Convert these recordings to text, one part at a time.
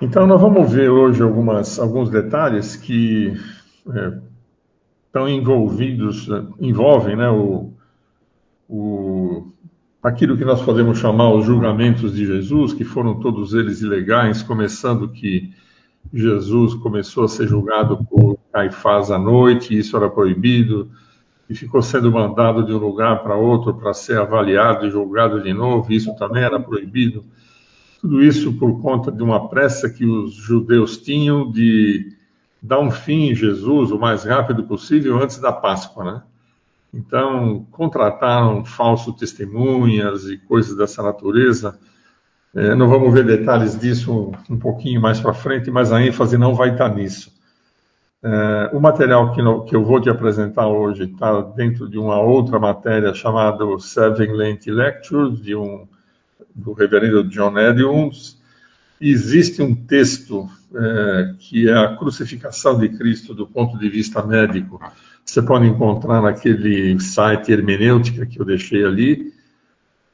Então, nós vamos ver hoje algumas, alguns detalhes que é, estão envolvidos, envolvem né, o, o, aquilo que nós podemos chamar os julgamentos de Jesus, que foram todos eles ilegais, começando que Jesus começou a ser julgado por Caifás à noite, isso era proibido, e ficou sendo mandado de um lugar para outro para ser avaliado e julgado de novo, isso também era proibido. Tudo isso por conta de uma pressa que os judeus tinham de dar um fim em Jesus o mais rápido possível antes da Páscoa, né? Então, contrataram falsos testemunhas e coisas dessa natureza. É, não vamos ver detalhes disso um pouquinho mais para frente, mas a ênfase não vai estar nisso. É, o material que, no, que, eu vou te apresentar hoje está dentro de uma outra matéria chamada Seven Lent Lectures, de um do reverendo John Edmunds, existe um texto é, que é a crucificação de Cristo do ponto de vista médico. Você pode encontrar naquele site hermenêutica que eu deixei ali.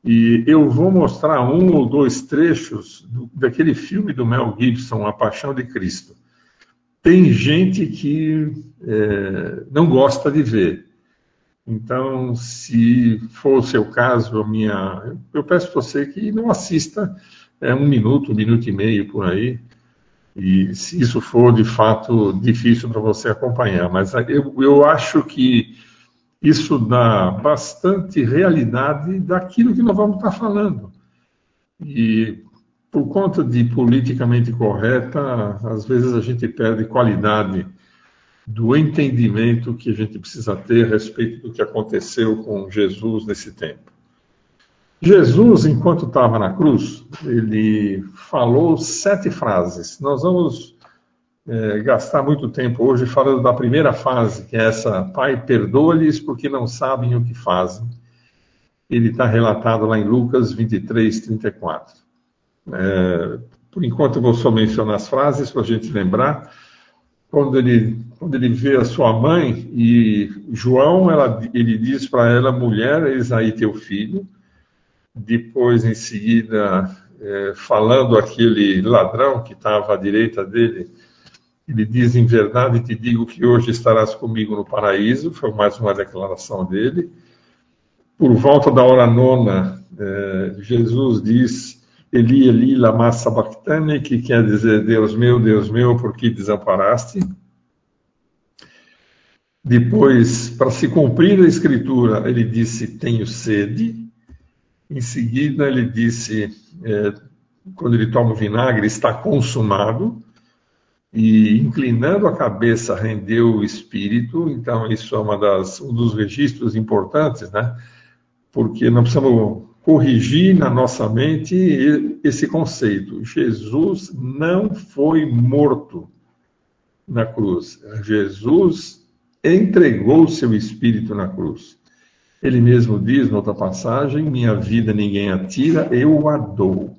E eu vou mostrar um ou dois trechos do, daquele filme do Mel Gibson, A Paixão de Cristo. Tem gente que é, não gosta de ver. Então, se for o seu caso, a minha, eu peço você que não assista é, um minuto, um minuto e meio por aí, e se isso for de fato difícil para você acompanhar. Mas eu, eu acho que isso dá bastante realidade daquilo que nós vamos estar falando. E por conta de politicamente correta, às vezes a gente perde qualidade do entendimento que a gente precisa ter a respeito do que aconteceu com Jesus nesse tempo. Jesus, enquanto estava na cruz, ele falou sete frases. Nós vamos é, gastar muito tempo hoje falando da primeira fase, que é essa: Pai, perdoa-lhes porque não sabem o que fazem. Ele está relatado lá em Lucas 23, 34. É, por enquanto, eu vou só mencionar as frases para a gente lembrar quando ele, quando ele vê a sua mãe, e João, ela, ele diz para ela, mulher, eis aí teu filho. Depois, em seguida, é, falando aquele ladrão que estava à direita dele, ele diz: Em verdade te digo que hoje estarás comigo no paraíso. Foi mais uma declaração dele. Por volta da hora nona, é, Jesus diz: Eli, Eli, lama sabachthani, que quer dizer, Deus meu, Deus meu, por que desamparaste? Depois, para se cumprir a escritura, ele disse, tenho sede. Em seguida, ele disse, é, quando ele toma o vinagre, está consumado. E inclinando a cabeça, rendeu o espírito. Então, isso é uma das, um dos registros importantes, né? Porque não precisamos corrigir na nossa mente esse conceito. Jesus não foi morto na cruz. Jesus entregou seu espírito na cruz. Ele mesmo diz, noutra passagem, minha vida ninguém atira, eu a dou.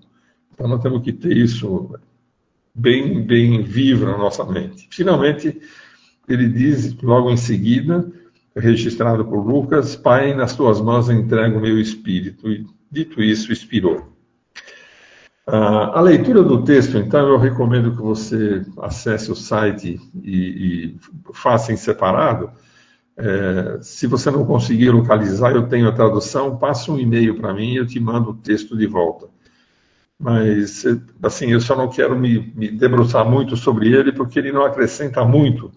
Então nós temos que ter isso bem, bem vivo na nossa mente. Finalmente, ele diz logo em seguida, registrado por Lucas, Pai, nas tuas mãos entrego o meu espírito. E Dito isso, expirou. Uh, a leitura do texto, então, eu recomendo que você acesse o site e, e faça em separado. É, se você não conseguir localizar, eu tenho a tradução, passa um e-mail para mim e eu te mando o texto de volta. Mas, assim, eu só não quero me, me debruçar muito sobre ele, porque ele não acrescenta muito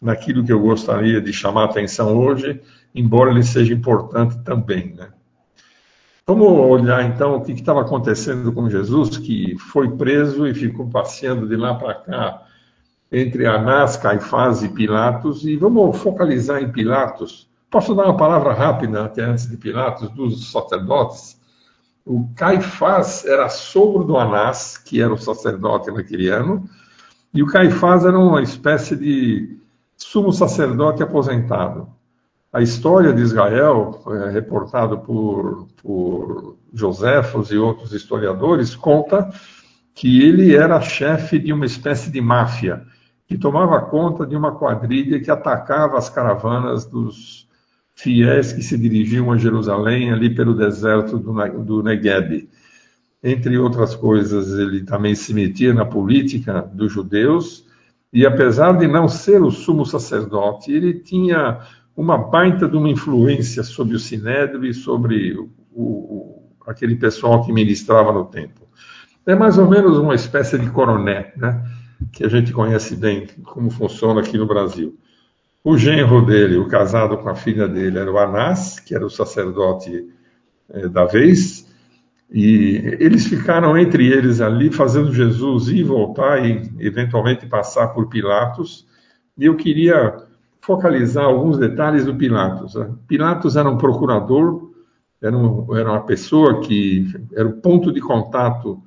naquilo que eu gostaria de chamar a atenção hoje, embora ele seja importante também, né? Vamos olhar então o que estava acontecendo com Jesus, que foi preso e ficou passeando de lá para cá entre Anás, Caifás e Pilatos, e vamos focalizar em Pilatos. Posso dar uma palavra rápida até antes de Pilatos, dos sacerdotes? O Caifás era sogro do Anás, que era o sacerdote naquele ano, e o Caifás era uma espécie de sumo sacerdote aposentado. A história de Israel, é, reportado por, por Joséfos e outros historiadores, conta que ele era chefe de uma espécie de máfia que tomava conta de uma quadrilha que atacava as caravanas dos fiéis que se dirigiam a Jerusalém ali pelo deserto do, do Negueb. Entre outras coisas, ele também se metia na política dos judeus, e apesar de não ser o sumo sacerdote, ele tinha uma baita de uma influência sobre o Sinédrio e sobre o, o, aquele pessoal que ministrava no templo. É mais ou menos uma espécie de coroné, né? que a gente conhece bem como funciona aqui no Brasil. O genro dele, o casado com a filha dele, era o Anás, que era o sacerdote eh, da vez, e eles ficaram entre eles ali, fazendo Jesus ir voltar e eventualmente passar por Pilatos. E eu queria focalizar alguns detalhes do Pilatos. Né? Pilatos era um procurador, era, um, era uma pessoa que era o ponto de contato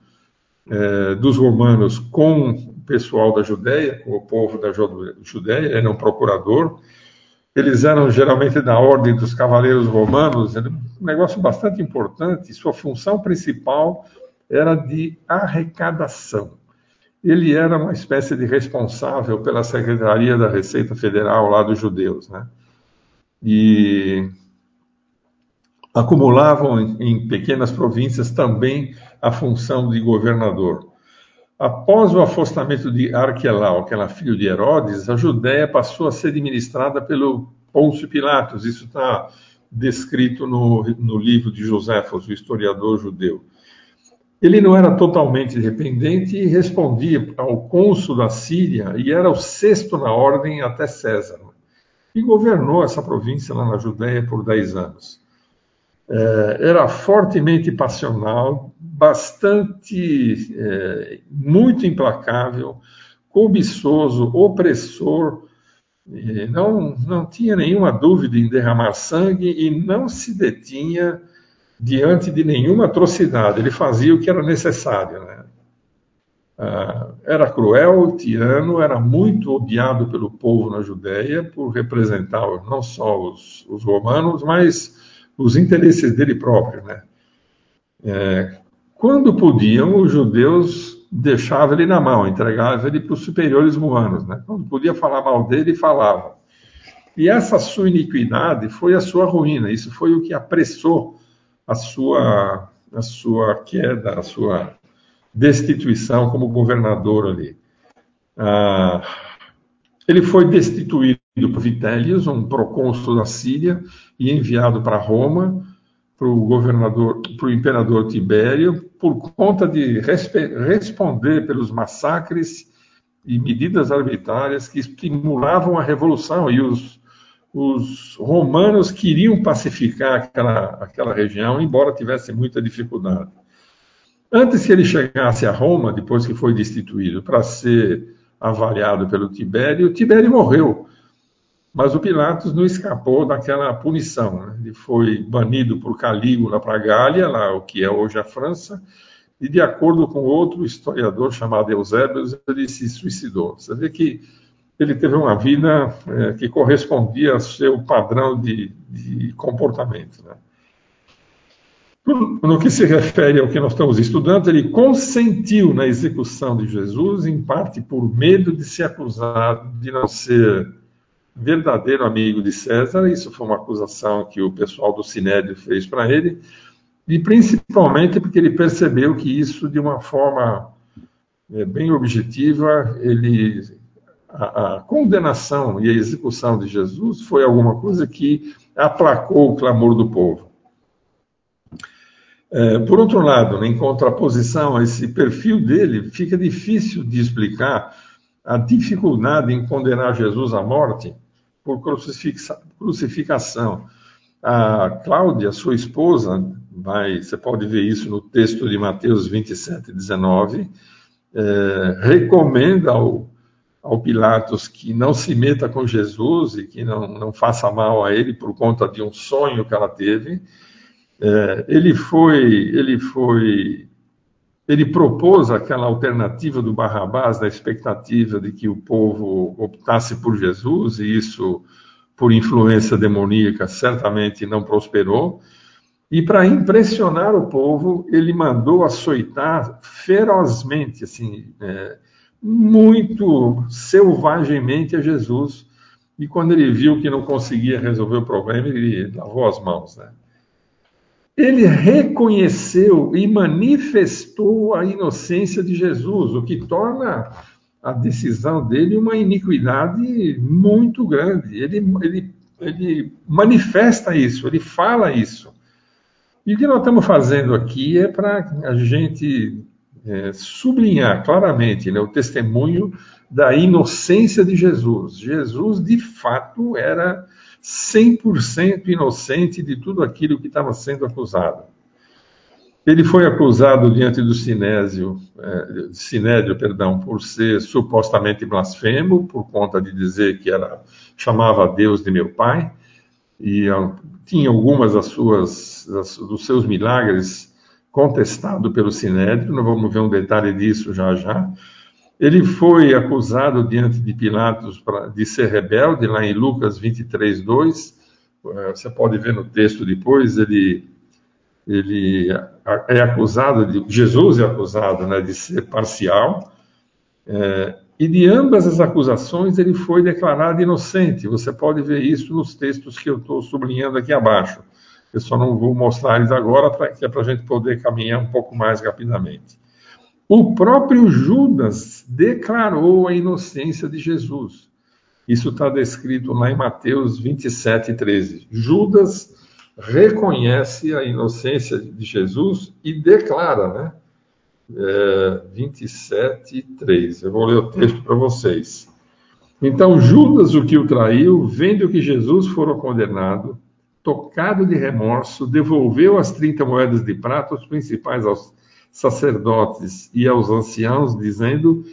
eh, dos romanos com o pessoal da Judéia, com o povo da Judéia, era um procurador. Eles eram geralmente da ordem dos cavaleiros romanos, era um negócio bastante importante. Sua função principal era de arrecadação. Ele era uma espécie de responsável pela Secretaria da Receita Federal lá dos judeus, né? E acumulavam em pequenas províncias também a função de governador. Após o afastamento de Arquelau, que era filho de Herodes, a Judéia passou a ser administrada pelo Pôncio Pilatos. Isso está descrito no, no livro de Joséfos, o historiador judeu. Ele não era totalmente dependente e respondia ao cônsul da Síria e era o sexto na ordem até César. E governou essa província lá na Judéia por dez anos. É, era fortemente passional, bastante, é, muito implacável, cobiçoso, opressor, não, não tinha nenhuma dúvida em derramar sangue e não se detinha diante de nenhuma atrocidade. Ele fazia o que era necessário. Né? Ah, era cruel, tirano, era muito odiado pelo povo na Judéia por representar não só os, os romanos, mas os interesses dele próprio. Né? É, quando podiam, os judeus deixavam ele na mão, entregavam ele para os superiores romanos. Né? Quando podia falar mal dele, falava. E essa sua iniquidade foi a sua ruína, isso foi o que apressou a sua, a sua queda, a sua destituição como governador ali. Ah, ele foi destituído por Vitélios, um procônsul da Síria, e enviado para Roma, para o governador, para o imperador Tibério, por conta de responder pelos massacres e medidas arbitrárias que estimulavam a revolução e os, os romanos queriam pacificar aquela, aquela região, embora tivesse muita dificuldade. Antes que ele chegasse a Roma, depois que foi destituído, para ser avaliado pelo Tibério, Tibério morreu. Mas o Pilatos não escapou daquela punição. Né? Ele foi banido por Calígula para a Gália, lá o que é hoje a França, e de acordo com outro historiador chamado Eusébio, ele se suicidou. Você vê que ele teve uma vida é, que correspondia ao seu padrão de, de comportamento. Né? No que se refere ao que nós estamos estudando, ele consentiu na execução de Jesus, em parte por medo de ser acusado de não ser verdadeiro amigo de César, isso foi uma acusação que o pessoal do Sinédrio fez para ele, e principalmente porque ele percebeu que isso, de uma forma é, bem objetiva, ele, a, a, condenação e a execução de Jesus foi alguma coisa que aplacou o clamor do povo. É, por outro lado, em contraposição a esse perfil dele, fica difícil de explicar a dificuldade em condenar Jesus à morte por crucificação. A Cláudia, sua esposa, vai, você pode ver isso no texto de Mateus 27, 19, é, recomenda ao, ao Pilatos que não se meta com Jesus e que não, não faça mal a ele por conta de um sonho que ela teve. É, ele foi, ele foi ele propôs aquela alternativa do Barrabás, da expectativa de que o povo optasse por Jesus, e isso, por influência demoníaca, certamente não prosperou. E para impressionar o povo, ele mandou açoitar ferozmente, assim, é, muito selvagemmente a Jesus. E quando ele viu que não conseguia resolver o problema, ele lavou as mãos. Né? ele reconheceu e manifestou a inocência de Jesus, o que torna a decisão dele uma iniquidade muito grande. Ele, ele, ele manifesta isso, ele fala isso. E o que nós estamos fazendo aqui é para a gente é, sublinhar claramente né, o testemunho da inocência de Jesus. Jesus, de fato, era 100% inocente de tudo aquilo que estava sendo acusado. Ele foi acusado diante do Sinésio, é, Sinédrio, perdão, por ser supostamente blasfemo, por conta de dizer que era chamava Deus de meu pai, e tinha algumas das suas, das, dos seus milagres contestado pelo Sinédrio, nós vamos ver um detalhe disso já já. Ele foi acusado diante de Pilatos de ser rebelde, lá em Lucas 23, 2. É, você pode ver no texto depois, ele, ele é acusado, de, Jesus é acusado né, de ser parcial, é, e de ambas as acusações ele foi declarado inocente. Você pode ver isso nos textos que eu estou sublinhando aqui abaixo. Eu só não vou mostrar eles agora, pra, que é para a gente poder caminhar um pouco mais rapidamente. O próprio Judas declarou a inocência de Jesus. Isso está descrito lá em Mateus 27, 13. Judas reconhece a inocência de Jesus e declara, né? é, 27, 3. Eu vou ler o texto para vocês. Então Judas, o que o traiu, vendo que Jesus fora condenado, tocado de remorso, devolveu as 30 moedas de prata aos principais aos sacerdotes e aos anciãos, dizendo: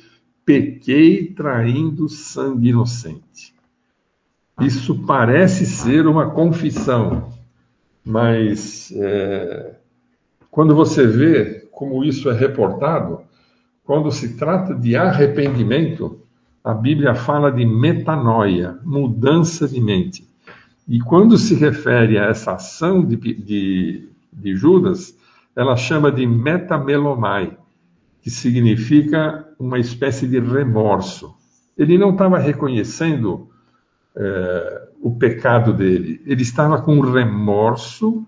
Pequei traindo sangue inocente. Isso parece ser uma confissão, mas é, quando você vê como isso é reportado, quando se trata de arrependimento, a Bíblia fala de metanoia, mudança de mente. E quando se refere a essa ação de, de, de Judas, ela chama de metamelomai, que significa uma espécie de remorso. Ele não estava reconhecendo é, o pecado dele, ele estava com remorso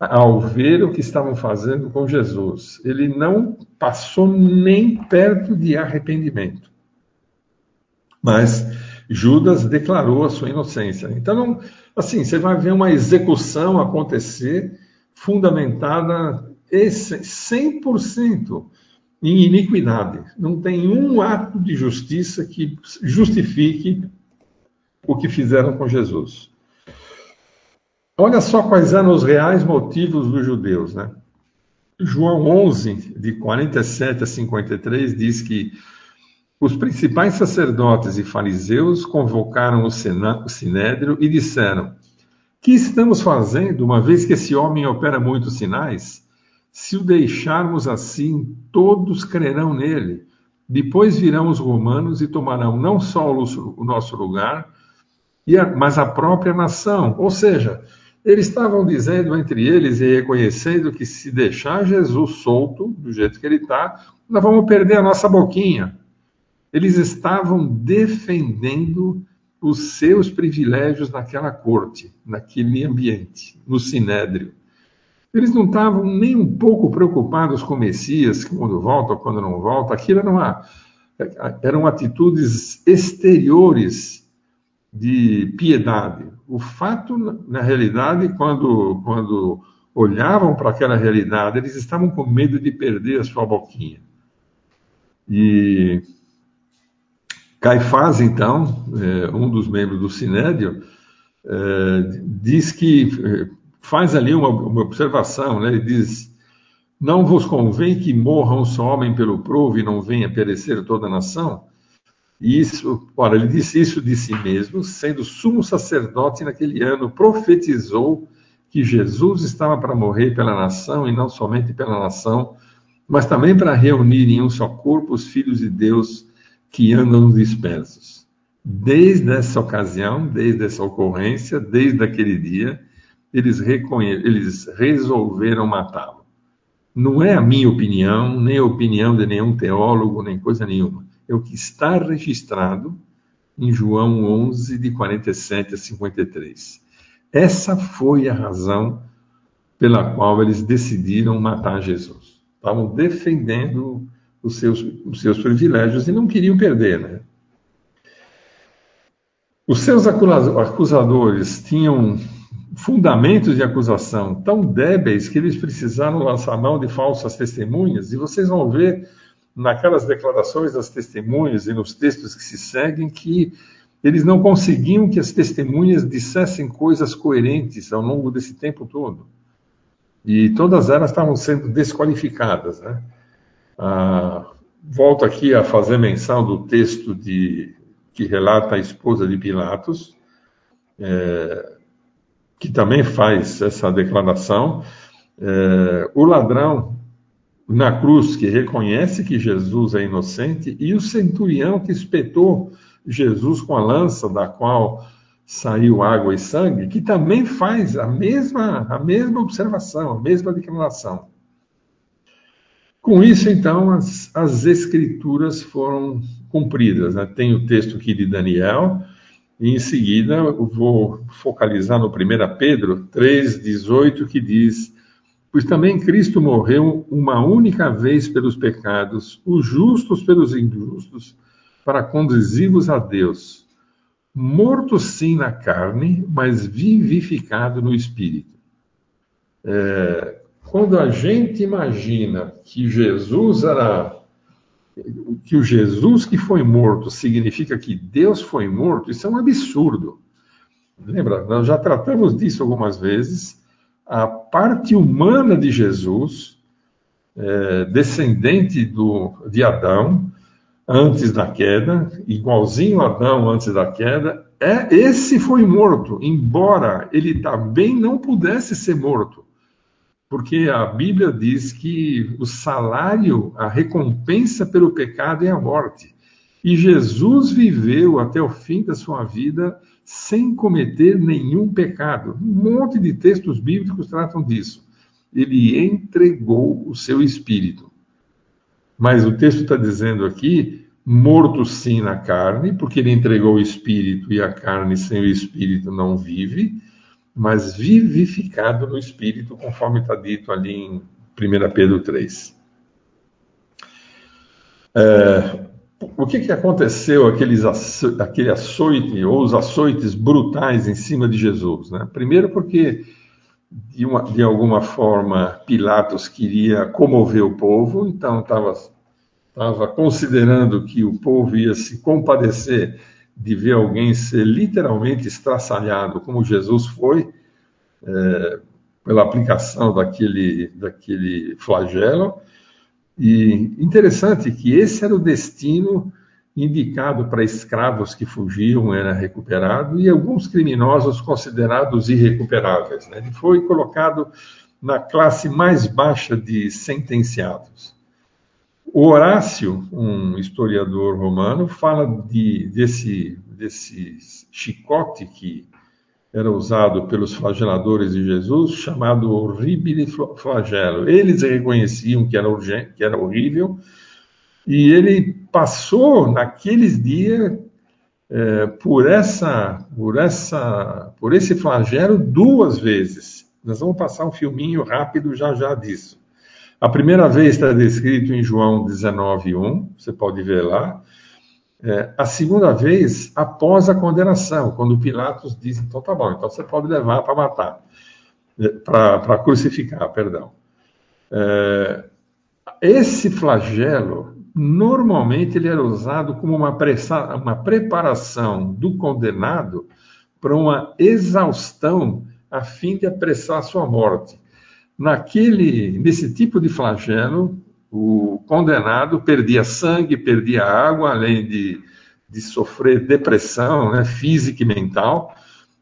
ao ver o que estavam fazendo com Jesus. Ele não passou nem perto de arrependimento. Mas Judas declarou a sua inocência. Então, assim, você vai ver uma execução acontecer fundamentada 100% em iniquidade. Não tem um ato de justiça que justifique o que fizeram com Jesus. Olha só quais eram os reais motivos dos judeus, né? João 11, de 47 a 53, diz que os principais sacerdotes e fariseus convocaram o sinédrio e disseram: Que estamos fazendo, uma vez que esse homem opera muitos sinais? Se o deixarmos assim, todos crerão nele. Depois virão os romanos e tomarão não só o nosso lugar, mas a própria nação. Ou seja, eles estavam dizendo entre eles e reconhecendo que se deixar Jesus solto, do jeito que ele está, nós vamos perder a nossa boquinha. Eles estavam defendendo os seus privilégios naquela corte, naquele ambiente, no sinédrio. Eles não estavam nem um pouco preocupados com o Messias, quando volta ou quando não volta. Aquilo era uma, eram atitudes exteriores de piedade. O fato, na realidade, quando, quando olhavam para aquela realidade, eles estavam com medo de perder a sua boquinha. E Caifás, então, é, um dos membros do Sinédrio, é, diz que é, faz ali uma, uma observação, né? ele diz: Não vos convém que morra um só homem pelo provo e não venha perecer toda a nação? Isso, ora, ele disse isso de si mesmo, sendo sumo sacerdote naquele ano, profetizou que Jesus estava para morrer pela nação e não somente pela nação, mas também para reunir em um só corpo os filhos de Deus que andam dispersos. Desde essa ocasião, desde essa ocorrência, desde aquele dia, eles, eles resolveram matá-lo. Não é a minha opinião, nem a opinião de nenhum teólogo, nem coisa nenhuma é o que está registrado em João 11, de 47 a 53. Essa foi a razão pela qual eles decidiram matar Jesus. Estavam defendendo os seus, os seus privilégios e não queriam perder, né? Os seus acusadores tinham fundamentos de acusação tão débeis que eles precisaram lançar mão de falsas testemunhas, e vocês vão ver naquelas declarações das testemunhas e nos textos que se seguem que eles não conseguiam que as testemunhas dissessem coisas coerentes ao longo desse tempo todo. E todas elas estavam sendo desqualificadas. Né? Ah, volto aqui a fazer menção do texto de, que relata a esposa de Pilatos, é, que também faz essa declaração. É, o ladrão na cruz que reconhece que Jesus é inocente e o centurião que espetou Jesus com a lança da qual saiu água e sangue, que também faz a mesma, a mesma observação, a mesma declaração. Com isso, então, as, as escrituras foram cumpridas. Né? Tem o texto aqui de Daniel, e em seguida eu vou focalizar no 1 Pedro 3,18, que diz: Pois também Cristo morreu uma única vez pelos pecados, os justos pelos injustos, para conduzi-vos a Deus, morto sim na carne, mas vivificado no espírito. É, quando a gente imagina que Jesus era que o Jesus que foi morto significa que Deus foi morto, isso é um absurdo. Lembra, nós já tratamos disso algumas vezes. A parte humana de Jesus, é, descendente do, de Adão, antes da queda, igualzinho a Adão antes da queda, é esse foi morto, embora ele também não pudesse ser morto porque a Bíblia diz que o salário, a recompensa pelo pecado é a morte. E Jesus viveu até o fim da sua vida sem cometer nenhum pecado. Um monte de textos bíblicos tratam disso. Ele entregou o seu espírito. Mas o texto está dizendo aqui, morto sim na carne, porque ele entregou o espírito e a carne sem o espírito não vive mas vivificado no Espírito, conforme está dito ali em 1 Pedro 3. É, o que, que aconteceu aqueles aquele açoite ou os açoites brutais em cima de Jesus? Né? Primeiro porque de, uma, de alguma forma Pilatos queria comover o povo, então estava estava considerando que o povo ia se compadecer de ver alguém ser literalmente estraçalhado, como Jesus foi, é, pela aplicação daquele, daquele flagelo. E interessante que esse era o destino indicado para escravos que fugiam, era recuperado, e alguns criminosos considerados irrecuperáveis. Né? Ele foi colocado na classe mais baixa de sentenciados. O Horácio, um historiador romano, fala de, desse, desse chicote que era usado pelos flageladores de Jesus, chamado horribile flagelo. Eles reconheciam que era, urgente, que era horrível, e ele passou naqueles dias é, por essa, por essa, por esse flagelo duas vezes. Nós vamos passar um filminho rápido já já disso. A primeira vez está descrito em João 19:1, você pode ver lá. É, a segunda vez após a condenação, quando Pilatos diz: então tá bom, então você pode levar para matar, é, para crucificar, perdão. É, esse flagelo normalmente ele era usado como uma, pressa, uma preparação do condenado para uma exaustão a fim de apressar sua morte. Naquele, nesse tipo de flagelo, o condenado perdia sangue, perdia água, além de, de sofrer depressão né, física e mental,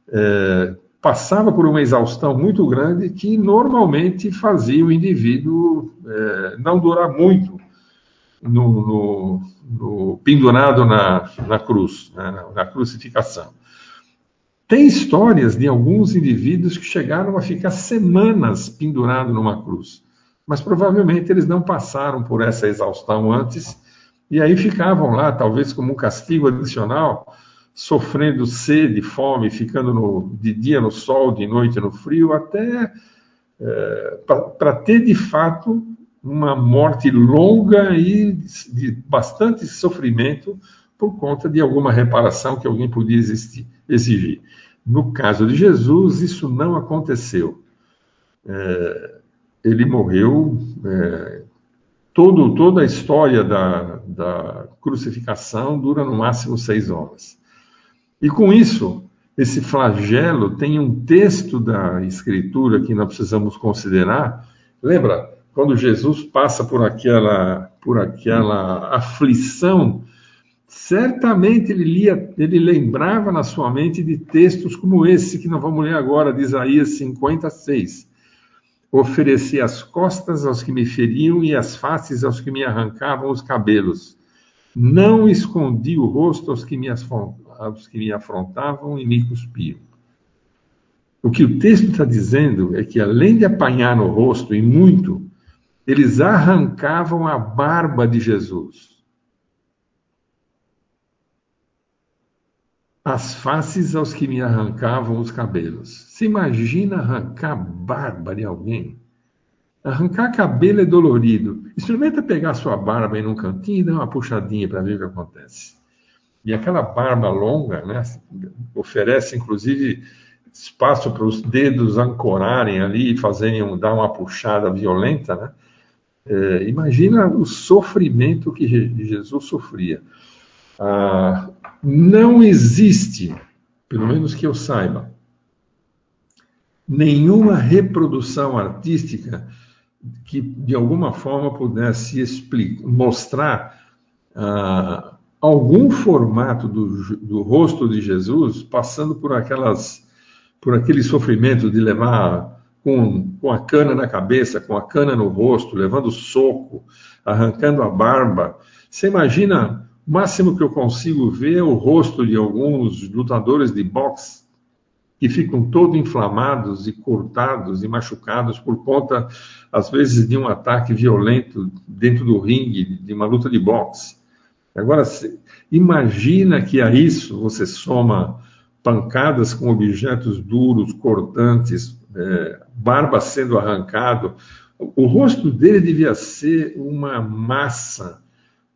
é, passava por uma exaustão muito grande que normalmente fazia o indivíduo é, não durar muito no, no, no pendurado na, na cruz, né, na crucificação. Tem histórias de alguns indivíduos que chegaram a ficar semanas pendurados numa cruz, mas provavelmente eles não passaram por essa exaustão antes e aí ficavam lá, talvez como um castigo adicional, sofrendo sede, fome, ficando no, de dia no sol, de noite no frio, até é, para ter de fato uma morte longa e de bastante sofrimento por conta de alguma reparação que alguém podia existir, exigir. No caso de Jesus, isso não aconteceu. É, ele morreu. É, todo, toda a história da, da crucificação dura no máximo seis horas. E com isso, esse flagelo tem um texto da Escritura que nós precisamos considerar. Lembra quando Jesus passa por aquela, por aquela aflição certamente ele lia, ele lembrava na sua mente de textos como esse que nós vamos ler agora, de Isaías 56. Ofereci as costas aos que me feriam e as faces aos que me arrancavam os cabelos. Não escondi o rosto aos que me, aos que me afrontavam e me cuspiam. O que o texto está dizendo é que, além de apanhar no rosto e muito, eles arrancavam a barba de Jesus as faces aos que me arrancavam os cabelos. Se imagina arrancar barba de alguém? Arrancar cabelo é dolorido. Experimenta pegar sua barba em um cantinho e dar uma puxadinha para ver o que acontece. E aquela barba longa, né, oferece inclusive espaço para os dedos ancorarem ali e fazerem dar uma puxada violenta, né? É, imagina o sofrimento que Jesus sofria. Ah, não existe, pelo menos que eu saiba, nenhuma reprodução artística que de alguma forma pudesse explicar, mostrar ah, algum formato do, do, rosto de Jesus passando por aquelas por aquele sofrimento de levar com, com a cana na cabeça, com a cana no rosto, levando soco, arrancando a barba. Você imagina o máximo que eu consigo ver é o rosto de alguns lutadores de boxe que ficam todos inflamados e cortados e machucados por conta, às vezes, de um ataque violento dentro do ringue, de uma luta de boxe. Agora, imagina que a isso você soma pancadas com objetos duros, cortantes, é, barba sendo arrancado. O rosto dele devia ser uma massa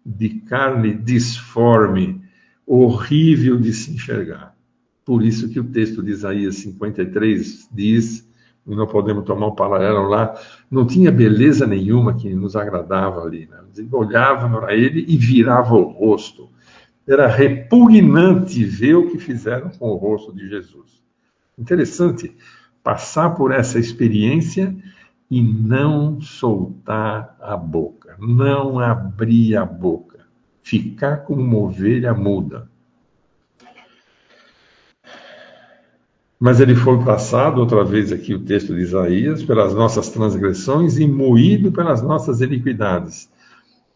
de carne disforme, horrível de se enxergar. Por isso que o texto de Isaías 53 diz, não podemos tomar um paralelo lá, não tinha beleza nenhuma que nos agradava ali. Né? Olhava para ele e virava o rosto. Era repugnante ver o que fizeram com o rosto de Jesus. Interessante passar por essa experiência e não soltar a boca, não abrir a boca, ficar como uma ovelha muda. Mas ele foi passado, outra vez aqui o texto de Isaías, pelas nossas transgressões e moído pelas nossas iniquidades.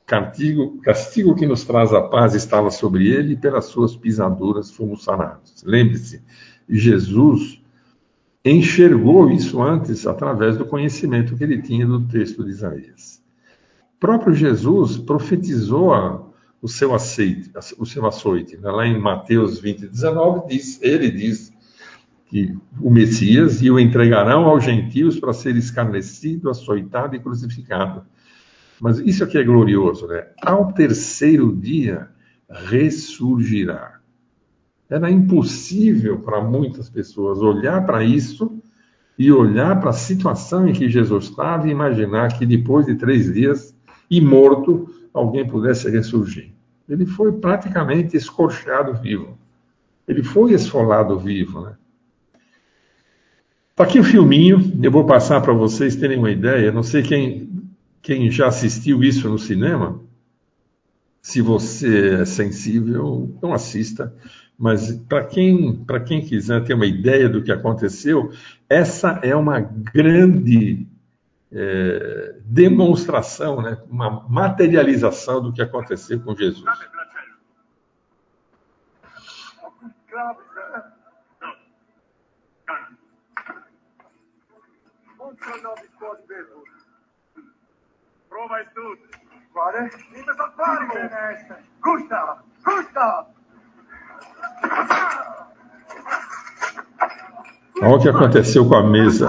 Castigo, castigo que nos traz a paz estava sobre ele e pelas suas pisaduras fomos sanados. Lembre-se, Jesus enxergou isso antes através do conhecimento que ele tinha do texto de Isaías. O próprio Jesus profetizou o seu aceite, o seu açoite. Né? Lá em Mateus 20, 19, diz, ele diz que o Messias e o entregarão aos gentios para ser escarnecido, açoitado e crucificado. Mas isso aqui é glorioso, né? Ao terceiro dia ressurgirá. Era impossível para muitas pessoas olhar para isso e olhar para a situação em que Jesus estava e imaginar que depois de três dias e morto, alguém pudesse ressurgir. Ele foi praticamente escorchado vivo. Ele foi esfolado vivo, né? Está aqui o filminho, eu vou passar para vocês terem uma ideia. Não sei quem, quem já assistiu isso no cinema. Se você é sensível, não assista. Mas para quem, quem quiser ter uma ideia do que aconteceu, essa é uma grande é, demonstração, né? uma materialização do que aconteceu com Jesus. Prova tudo. Guarda, Gustav! Gustav! Olha o que aconteceu com a mesa.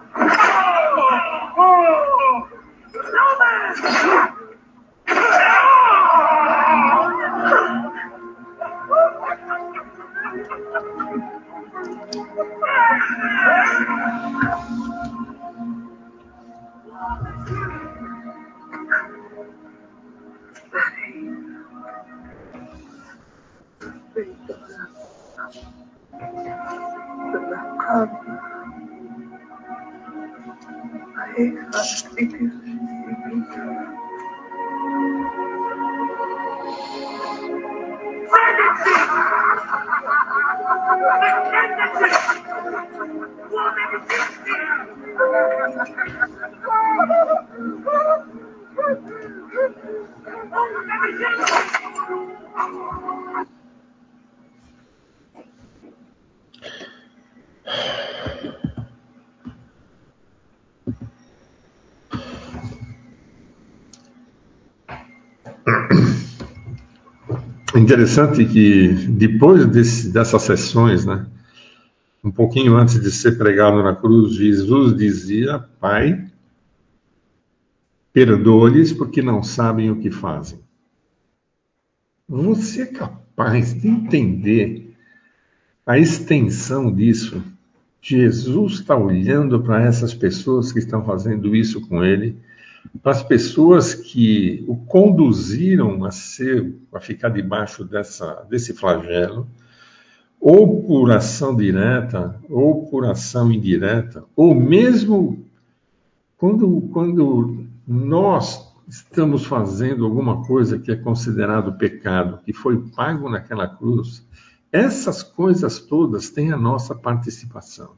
Interessante que depois desse, dessas sessões, né, um pouquinho antes de ser pregado na cruz, Jesus dizia: Pai, perdoe-lhes porque não sabem o que fazem. Você é capaz de entender a extensão disso? Jesus está olhando para essas pessoas que estão fazendo isso com ele para as pessoas que o conduziram a ser, a ficar debaixo dessa, desse flagelo, ou por ação direta, ou por ação indireta, ou mesmo quando, quando nós estamos fazendo alguma coisa que é considerado pecado, que foi pago naquela cruz, essas coisas todas têm a nossa participação.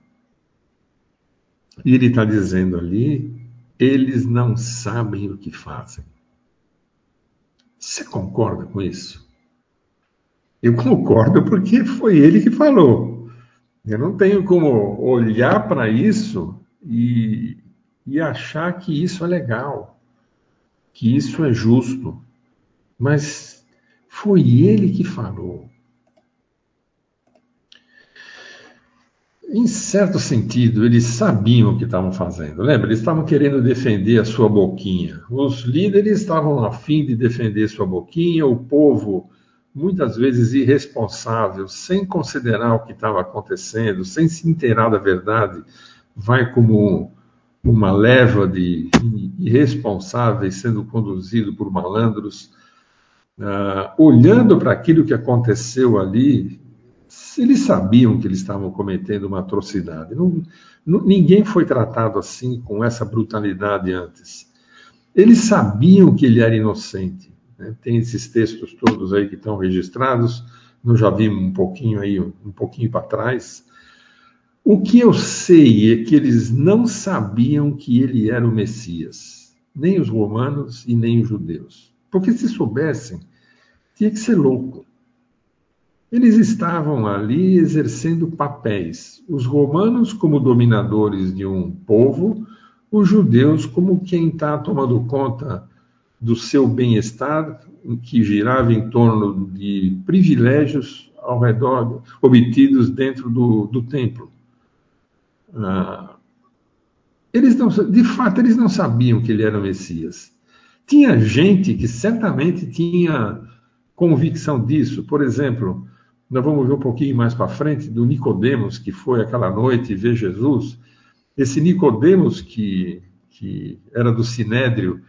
E ele está dizendo ali eles não sabem o que fazem. Você concorda com isso? Eu concordo porque foi ele que falou. Eu não tenho como olhar para isso e, e achar que isso é legal, que isso é justo. Mas foi ele que falou. Em certo sentido, eles sabiam o que estavam fazendo. Lembra? Eles estavam querendo defender a sua boquinha. Os líderes estavam a fim de defender sua boquinha, o povo, muitas vezes irresponsável, sem considerar o que estava acontecendo, sem se inteirar da verdade, vai como uma leva de irresponsáveis sendo conduzido por malandros, uh, olhando para aquilo que aconteceu ali, eles sabiam que eles estavam cometendo uma atrocidade. Não, não, ninguém foi tratado assim, com essa brutalidade antes. Eles sabiam que ele era inocente. Né? Tem esses textos todos aí que estão registrados, nós já vimos um pouquinho aí, um pouquinho para trás. O que eu sei é que eles não sabiam que ele era o Messias, nem os romanos e nem os judeus. Porque se soubessem, tinha que ser louco. Eles estavam ali exercendo papéis, os romanos como dominadores de um povo, os judeus como quem está tomando conta do seu bem-estar, que girava em torno de privilégios ao redor, obtidos dentro do, do templo. Ah, eles não, de fato, eles não sabiam que ele era o Messias. Tinha gente que certamente tinha convicção disso. Por exemplo, nós vamos ver um pouquinho mais para frente do Nicodemos, que foi aquela noite ver Jesus. Esse Nicodemos que, que era do Sinédrio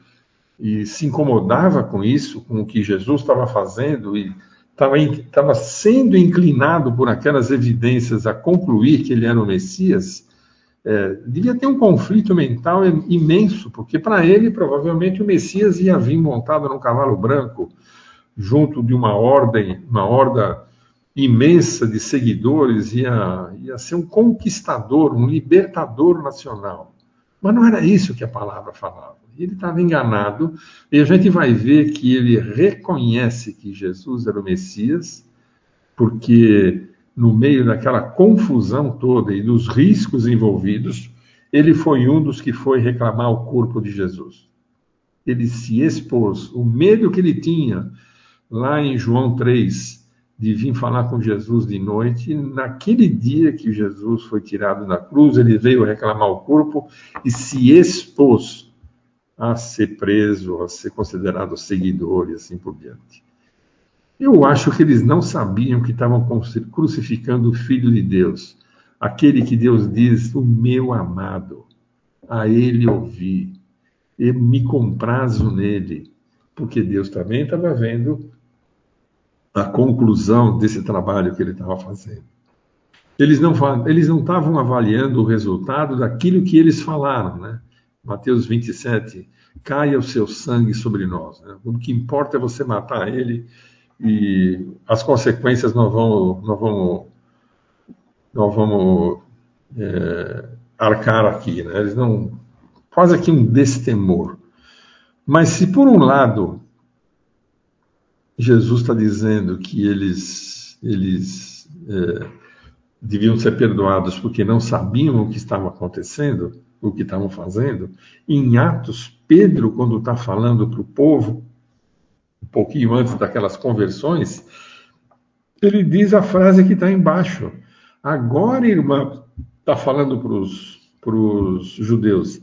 e se incomodava com isso, com o que Jesus estava fazendo e estava sendo inclinado por aquelas evidências a concluir que ele era o Messias, é, devia ter um conflito mental imenso, porque para ele provavelmente o Messias ia vir montado num cavalo branco, junto de uma ordem, uma horda imensa de seguidores, ia, ia ser um conquistador, um libertador nacional. Mas não era isso que a palavra falava. Ele estava enganado, e a gente vai ver que ele reconhece que Jesus era o Messias, porque no meio daquela confusão toda e dos riscos envolvidos, ele foi um dos que foi reclamar o corpo de Jesus. Ele se expôs. O medo que ele tinha, lá em João 3, de vir falar com Jesus de noite. Naquele dia que Jesus foi tirado da cruz, ele veio reclamar o corpo e se expôs a ser preso, a ser considerado seguidor e assim por diante. Eu acho que eles não sabiam que estavam crucificando o Filho de Deus, aquele que Deus diz, o meu amado, a ele ouvi, eu me comprazo nele, porque Deus também estava vendo a conclusão desse trabalho que ele estava fazendo. Eles não eles não estavam avaliando o resultado daquilo que eles falaram, né? Mateus 27, caia o seu sangue sobre nós. Né? O que importa é você matar ele e as consequências nós vamos, nós vamos, nós vamos é, arcar aqui. Né? Eles não fazem aqui um destemor. Mas se por um lado Jesus está dizendo que eles, eles é, deviam ser perdoados porque não sabiam o que estava acontecendo, o que estavam fazendo. Em Atos, Pedro, quando está falando para o povo, um pouquinho antes daquelas conversões, ele diz a frase que está embaixo. Agora, irmã, está falando para os judeus.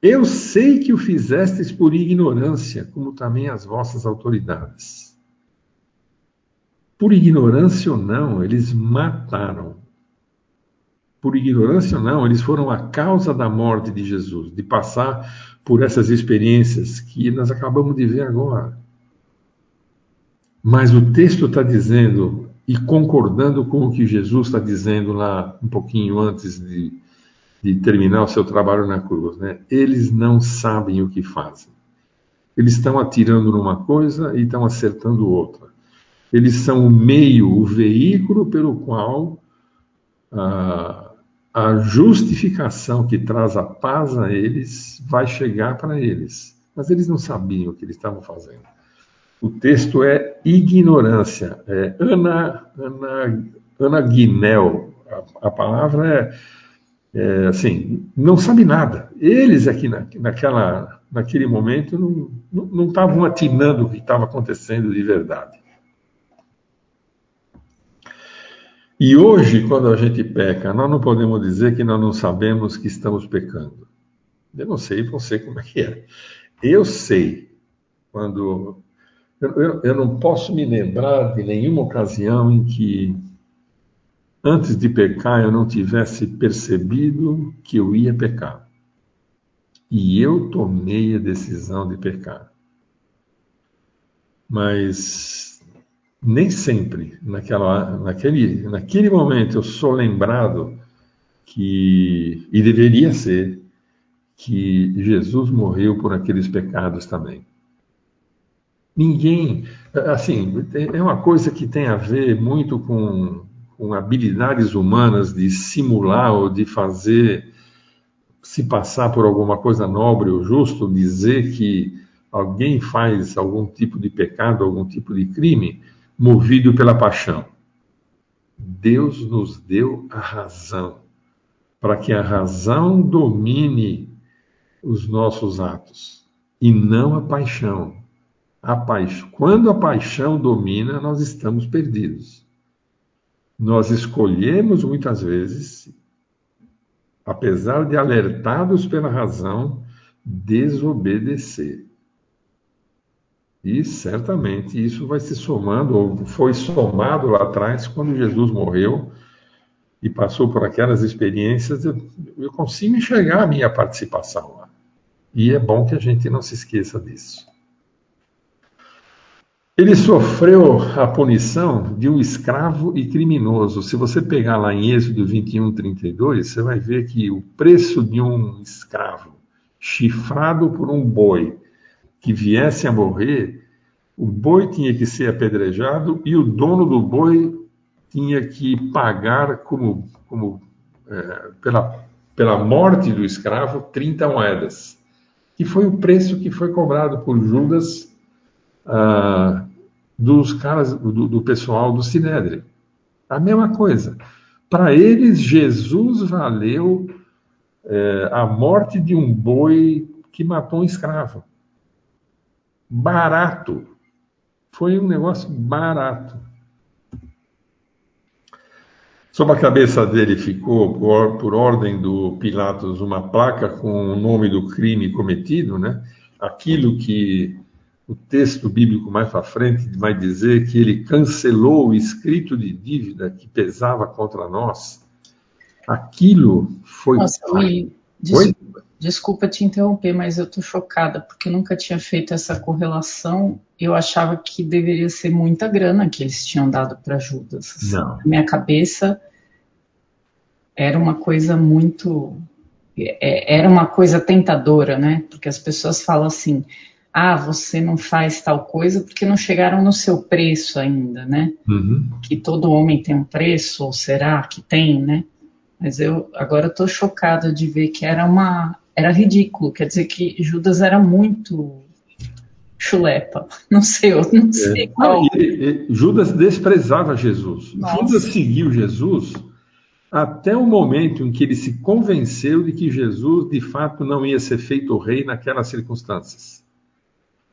Eu sei que o fizestes por ignorância, como também as vossas autoridades. Por ignorância ou não, eles mataram por ignorância ou não, eles foram a causa da morte de Jesus, de passar por essas experiências que nós acabamos de ver agora. Mas o texto está dizendo, e concordando com o que Jesus está dizendo lá um pouquinho antes de, de terminar o seu trabalho na cruz, né? eles não sabem o que fazem. Eles estão atirando numa coisa e estão acertando outra. Eles são o meio, o veículo pelo qual ah, a justificação que traz a paz a eles vai chegar para eles. Mas eles não sabiam o que eles estavam fazendo. O texto é ignorância, é ana, ana, anaguinel. A, a palavra é, é, assim, não sabe nada. Eles aqui na, naquela, naquele momento não estavam atinando o que estava acontecendo de verdade. E hoje, quando a gente peca, nós não podemos dizer que nós não sabemos que estamos pecando. Eu não sei você como é que é. Eu sei quando. Eu, eu, eu não posso me lembrar de nenhuma ocasião em que, antes de pecar, eu não tivesse percebido que eu ia pecar. E eu tomei a decisão de pecar. Mas nem sempre naquela, naquele, naquele momento eu sou lembrado que, e deveria ser, que Jesus morreu por aqueles pecados também. Ninguém, assim, é uma coisa que tem a ver muito com, com habilidades humanas de simular ou de fazer se passar por alguma coisa nobre ou justo, dizer que alguém faz algum tipo de pecado, algum tipo de crime, movido pela paixão. Deus nos deu a razão, para que a razão domine os nossos atos e não a paixão. A paixão. Quando a paixão domina, nós estamos perdidos. Nós escolhemos muitas vezes, apesar de alertados pela razão, desobedecer. E certamente isso vai se somando, ou foi somado lá atrás, quando Jesus morreu e passou por aquelas experiências, eu, consigo enxergar a minha participação lá. E é bom que a gente não se esqueça disso. Ele sofreu a punição de um escravo e criminoso. Se você pegar lá em Êxodo 21, 32, você vai ver que o preço de um escravo chifrado por um boi que viesse a morrer, o boi tinha que ser apedrejado e o dono do boi tinha que pagar como, como é, pela, pela morte do escravo 30 moedas, que foi o preço que foi cobrado por Judas ah, dos caras do, do pessoal do Sinédrio. A mesma coisa. Para eles, Jesus valeu é, a morte de um boi que matou um escravo barato. Foi um negócio barato. Sobre a cabeça dele ficou, por, por, ordem do Pilatos, uma placa com o nome do crime cometido, né? Aquilo que o texto bíblico mais para frente vai dizer que ele cancelou o escrito de dívida que pesava contra nós. Aquilo foi. Nossa, desculpa, desculpa te interromper, mas eu estou chocada porque eu nunca tinha feito essa correlação. Eu achava que deveria ser muita grana que eles tinham dado para Judas. Assim. Não. Na minha cabeça era uma coisa muito. É, era uma coisa tentadora, né? Porque as pessoas falam assim ah, você não faz tal coisa porque não chegaram no seu preço ainda, né? Uhum. Que todo homem tem um preço, ou será que tem, né? Mas eu agora estou chocada de ver que era uma era ridículo, quer dizer que Judas era muito chulepa, não sei, eu não sei é. qual. E, e, Judas desprezava Jesus. Nossa. Judas seguiu Jesus até o momento em que ele se convenceu de que Jesus de fato não ia ser feito rei naquelas circunstâncias.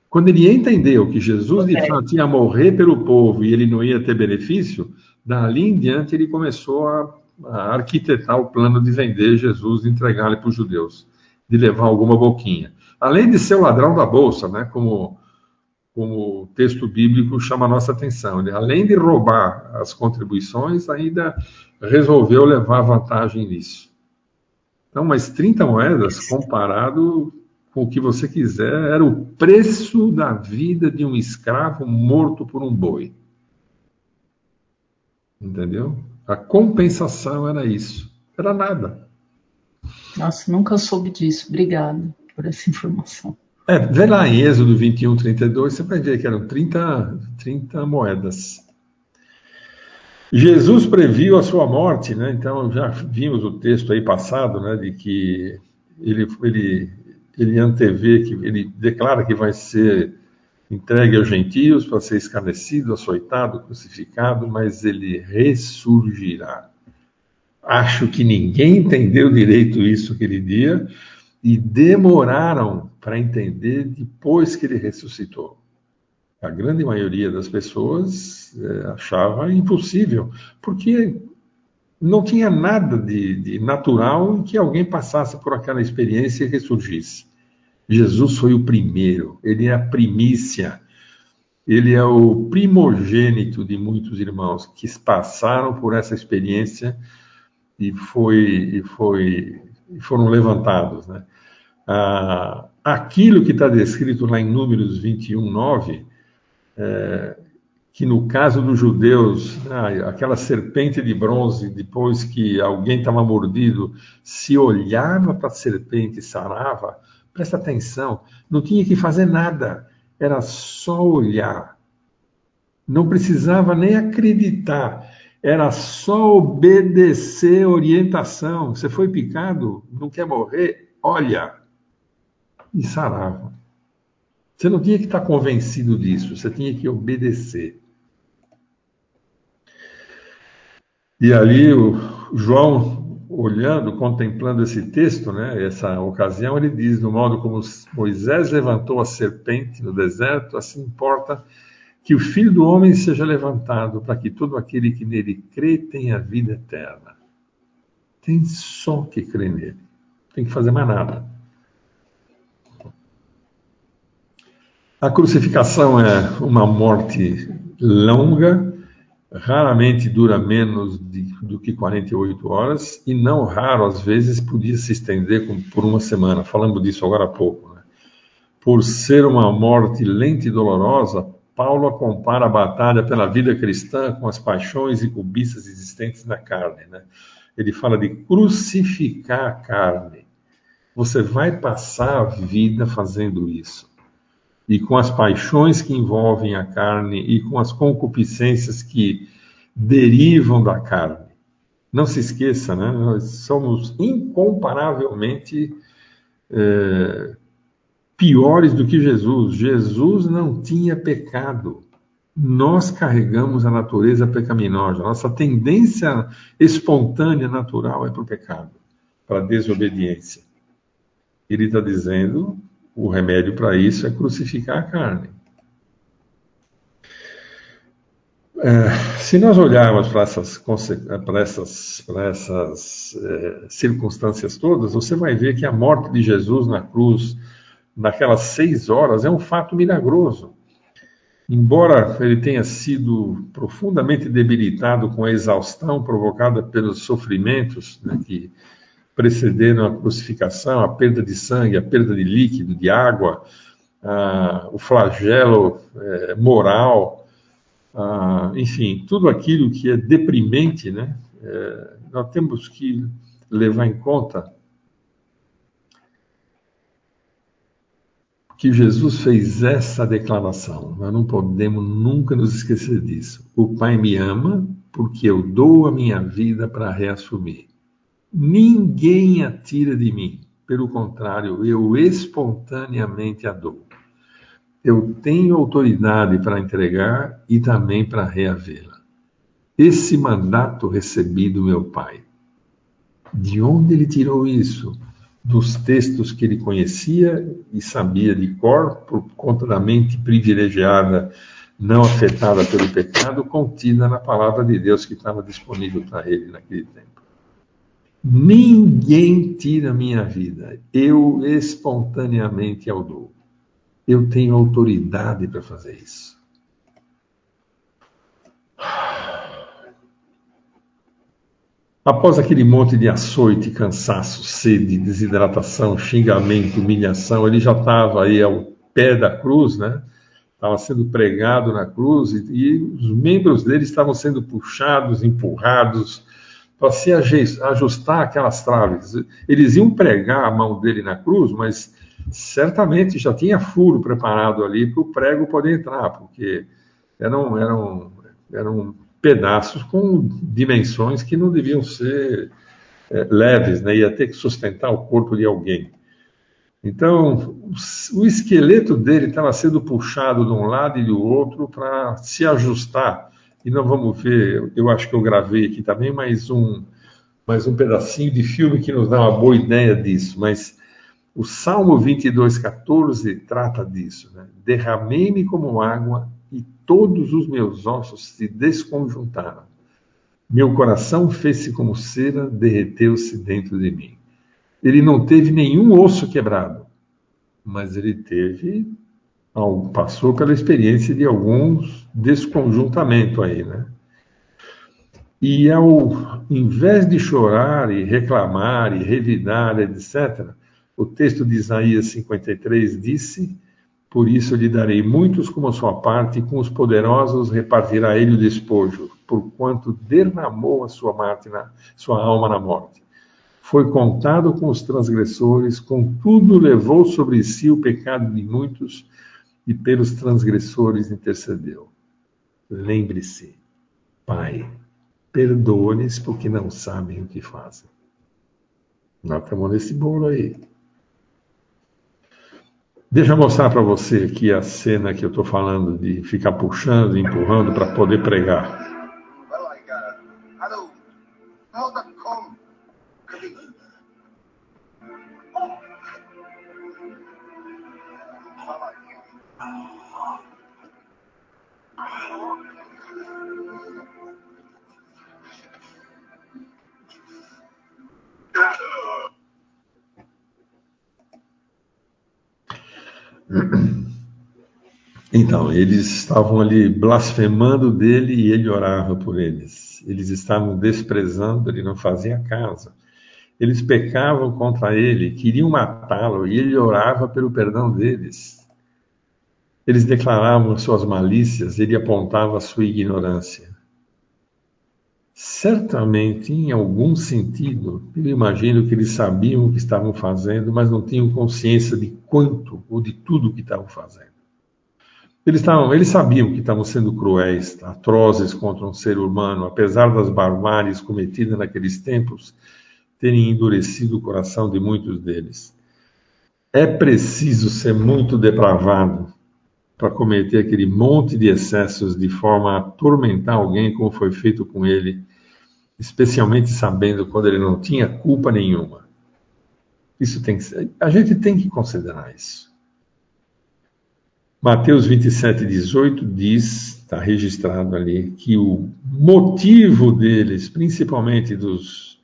Quando ele entendeu que Jesus de fato ia morrer pelo povo e ele não ia ter benefício, dali em diante ele começou a, a arquitetar o plano de vender Jesus, de entregá-lo para os judeus, de levar alguma boquinha. Além de ser o ladrão da bolsa, né, como, como o texto bíblico chama a nossa atenção. Ele, além de roubar as contribuições, ainda resolveu levar vantagem nisso. Então, mas 30 moedas comparado com o que você quiser, era o preço da vida de um escravo morto por um boi. Entendeu? A compensação era isso. Era nada. Nossa, nunca soube disso. Obrigado por essa informação. É, vê lá em Êxodo 21, 32, você vai ver que eram 30, 30 moedas. Jesus previu a sua morte, né? Então já vimos o texto aí passado, né, de que ele, ele ele antevê que ele declara que vai ser entregue aos gentios para ser escarnecido, açoitado, crucificado, mas ele ressurgirá. Acho que ninguém entendeu direito isso aquele dia e demoraram para entender depois que ele ressuscitou. A grande maioria das pessoas é, achava impossível, porque não tinha nada de, de natural em que alguém passasse por aquela experiência e ressurgisse. Jesus foi o primeiro, ele é a primícia, ele é o primogênito de muitos irmãos que passaram por essa experiência e, foi, e, foi, e foram levantados. Né? Ah, aquilo que está descrito lá em Números 21, 9, é, que no caso dos judeus, né, aquela serpente de bronze, depois que alguém estava mordido, se olhava para a serpente e sarava, presta atenção, não tinha que fazer nada, era só olhar. Não precisava nem acreditar, era só obedecer orientação. Você foi picado, não quer morrer? Olha. E sarava. Você não tinha que estar convencido disso, você tinha que obedecer. E ali o João, olhando, contemplando esse texto, né, essa ocasião, ele diz: no modo como Moisés levantou a serpente no deserto, assim importa que o Filho do Homem seja levantado, para que todo aquele que nele crê tenha vida eterna. Tem só que crer nele, tem que fazer mais nada. A crucificação é uma morte longa, raramente dura menos de, do que 48 horas e não raro, às vezes, podia se estender por uma semana. Falamos disso agora há pouco. Né? Por ser uma morte lenta e dolorosa, Paulo compara a batalha pela vida cristã com as paixões e cobiças existentes na carne. Né? Ele fala de crucificar a carne. Você vai passar a vida fazendo isso e com as paixões que envolvem a carne e com as concupiscências que derivam da carne. Não se esqueça, né? nós somos incomparavelmente é, piores do que Jesus. Jesus não tinha pecado. Nós carregamos a natureza pecaminosa. Nossa tendência espontânea, natural, é para o pecado, para a desobediência. Ele está dizendo o remédio para isso é crucificar a carne. É, se nós olharmos para essas, essas, essas é, circunstâncias todas, você vai ver que a morte de Jesus na cruz, naquelas seis horas, é um fato milagroso. Embora ele tenha sido profundamente debilitado com a exaustão provocada pelos sofrimentos né, que precederam a crucificação, a perda de sangue, a perda de líquido, de água, a, o flagelo é, moral, ah, enfim, tudo aquilo que é deprimente, né? É, nós temos que levar em conta que Jesus fez essa declaração. Nós não podemos nunca nos esquecer disso. O Pai me ama porque eu dou a minha vida para reassumir. Ninguém a tira de mim. Pelo contrário, eu espontaneamente a dou eu tenho autoridade para entregar e também para reavê-la. Esse mandato recebi do meu pai. De onde ele tirou isso? Dos textos que ele conhecia e sabia de cor, por conta da mente privilegiada, não afetada pelo pecado, contida na palavra de Deus que estava disponível para ele naquele tempo. Ninguém tira minha vida, eu espontaneamente a dou. Eu tenho autoridade para fazer isso. Após aquele monte de açoite, cansaço, sede, desidratação, xingamento, humilhação, ele já estava aí ao pé da cruz, né? Estava sendo pregado na cruz e, e os membros dele estavam sendo puxados, empurrados para se ajustar aquelas traves. Eles iam pregar a mão dele na cruz, mas certamente já tinha furo preparado ali para o prego poder entrar, porque eram, eram, eram pedaços com dimensões que não deviam ser é, leves, né? ia ter que sustentar o corpo de alguém. Então, o esqueleto dele estava sendo puxado de um lado e do outro para se ajustar. E nós vamos ver, eu acho que eu gravei aqui também mais um, mais um pedacinho de filme que nos dá uma boa ideia disso. Mas o Salmo 22, 14 trata disso. Né? Derramei-me como água todos os meus ossos se desconjuntaram. Meu coração fez-se como cera, derreteu-se dentro de mim. Ele não teve nenhum osso quebrado, mas ele teve, passou pela experiência de alguns desconjuntamento aí, né? E ao invés de chorar e reclamar e revidar, etc., o texto de Isaías 53 disse: Por isso lhe darei muitos como sua parte, e com os poderosos repartirá ele o despojo, porquanto derramou a sua, na, sua alma na morte. Foi contado com os transgressores, contudo levou sobre si o pecado de muitos, e pelos transgressores intercedeu. Lembre-se, Pai, perdoe-lhes porque não sabem o que fazem. Nós estamos nesse bolo aí. Deixa eu mostrar para você aqui a cena que eu estou falando de ficar puxando, empurrando para poder pregar. Então, eles estavam ali blasfemando dele e ele orava por eles. Eles estavam desprezando, ele não fazia caso. Eles pecavam contra ele, queriam matá-lo e ele orava pelo perdão deles. Eles declaravam suas malícias, ele apontava sua ignorância. Certamente, em algum sentido, eu imagino que eles sabiam o que estavam fazendo, mas não tinham consciência de quanto ou de tudo o que estavam fazendo. Eles, estavam, eles sabiam que estavam sendo cruéis, atrozes contra um ser humano, apesar das barbáries cometidas naqueles tempos terem endurecido o coração de muitos deles. É preciso ser muito depravado para cometer aquele monte de excessos de forma a atormentar alguém, como foi feito com ele, especialmente sabendo quando ele não tinha culpa nenhuma. Isso tem que ser, a gente tem que considerar isso. Mateus 27, 18 diz está registrado ali que o motivo deles, principalmente dos,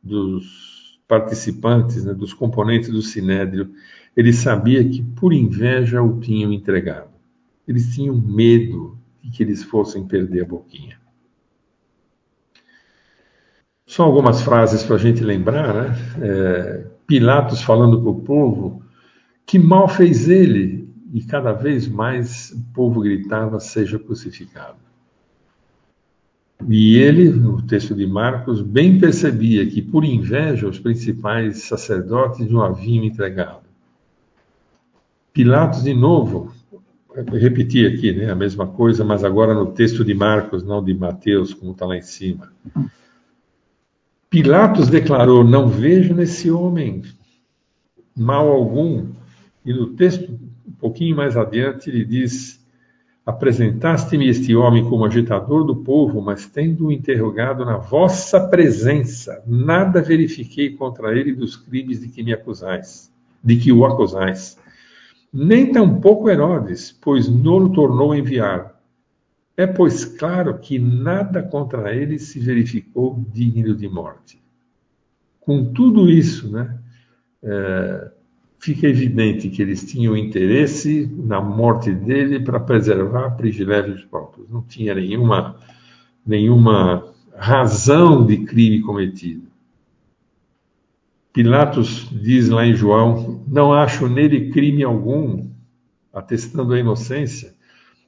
dos participantes, né, dos componentes do Sinédrio, ele sabia que por inveja o tinham entregado. Eles tinham medo de que eles fossem perder a boquinha. Só algumas frases para a gente lembrar, né? É, Pilatos falando para o povo que mal fez ele e cada vez mais o povo gritava: seja crucificado. E ele, no texto de Marcos, bem percebia que por inveja os principais sacerdotes não haviam entregado. Pilatos, de novo, repetir aqui né, a mesma coisa, mas agora no texto de Marcos, não de Mateus, como está lá em cima. Pilatos declarou: Não vejo nesse homem mal algum. E no texto, pouquinho mais adiante, ele diz: Apresentaste-me este homem como agitador do povo, mas tendo-o interrogado na vossa presença, nada verifiquei contra ele dos crimes de que me acusais, de que o acusais. Nem tampouco Herodes, pois não o tornou enviar. É, pois, claro que nada contra ele se verificou digno de morte. Com tudo isso, né, é, fica evidente que eles tinham interesse na morte dele para preservar privilégios próprios. Não tinha nenhuma, nenhuma razão de crime cometido. Pilatos diz lá em João: Não acho nele crime algum, atestando a inocência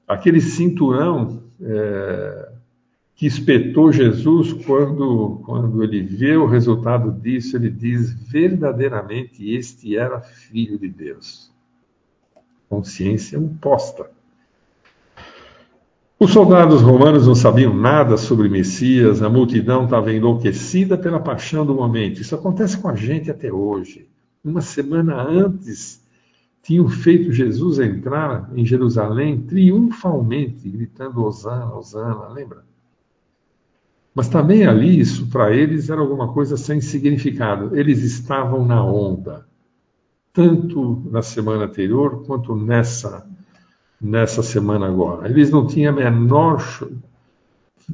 aquele cinturão é, que espetou Jesus quando, quando ele vê o resultado disso, ele diz verdadeiramente este era filho de Deus. Consciência imposta. Os soldados romanos não sabiam nada sobre Messias, a multidão estava enlouquecida pela paixão do momento. Isso acontece com a gente até hoje. Uma semana antes tinham feito Jesus entrar em Jerusalém triunfalmente, gritando Osana, Osana, lembra? Mas também ali, isso para eles era alguma coisa sem significado. Eles estavam na onda, tanto na semana anterior quanto nessa, nessa semana agora. Eles não tinham a menor,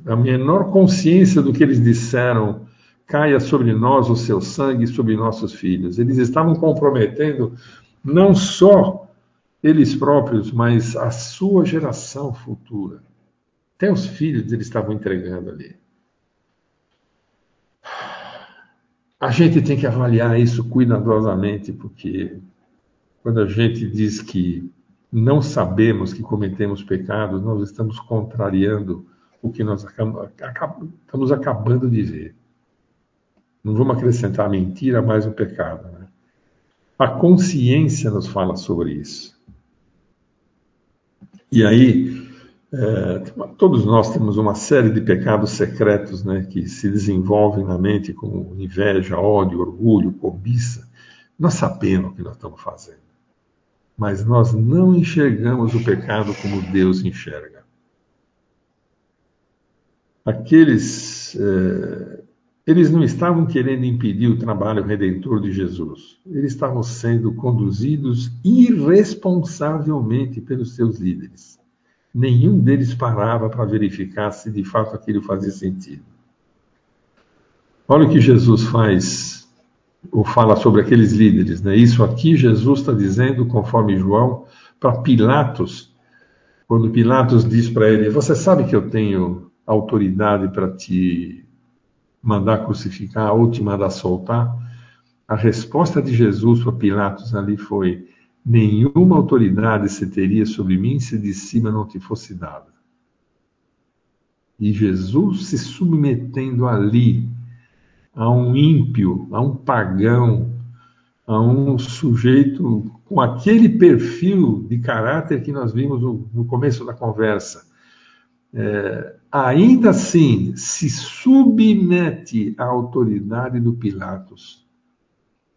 a menor consciência do que eles disseram caia sobre nós o seu sangue sobre nossos filhos. Eles estavam comprometendo não só eles próprios, mas a sua geração futura. Até os filhos eles estavam entregando ali. A gente tem que avaliar isso cuidadosamente, porque quando a gente diz que não sabemos que cometemos pecados, nós estamos contrariando o que nós estamos acabando de ver. Não vamos acrescentar mentira mais um pecado. Né? A consciência nos fala sobre isso. E aí, é, todos nós temos uma série de pecados secretos né, que se desenvolvem na mente, como inveja, ódio, orgulho, cobiça. Nós sabemos o que nós estamos fazendo, mas nós não enxergamos o pecado como Deus enxerga. Aqueles é, eles não estavam querendo impedir o trabalho redentor de Jesus. Eles estavam sendo conduzidos irresponsavelmente pelos seus líderes. Nenhum deles parava para verificar se de fato aquilo fazia sentido. Olha o que Jesus faz, ou fala sobre aqueles líderes. Né? Isso aqui Jesus está dizendo, conforme João, para Pilatos, quando Pilatos diz para ele: Você sabe que eu tenho autoridade para te mandar crucificar ou te mandar soltar, a resposta de Jesus para Pilatos ali foi: nenhuma autoridade se teria sobre mim se de cima não te fosse dada. E Jesus se submetendo ali a um ímpio, a um pagão, a um sujeito com aquele perfil de caráter que nós vimos no, no começo da conversa. É, ainda assim se submete à autoridade do Pilatos,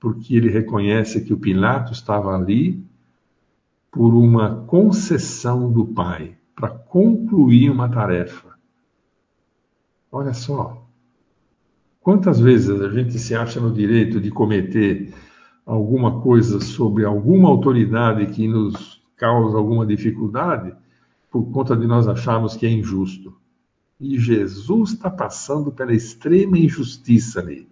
porque ele reconhece que o Pilatos estava ali por uma concessão do Pai, para concluir uma tarefa. Olha só, quantas vezes a gente se acha no direito de cometer alguma coisa sobre alguma autoridade que nos causa alguma dificuldade por conta de nós acharmos que é injusto. E Jesus está passando pela extrema injustiça ali.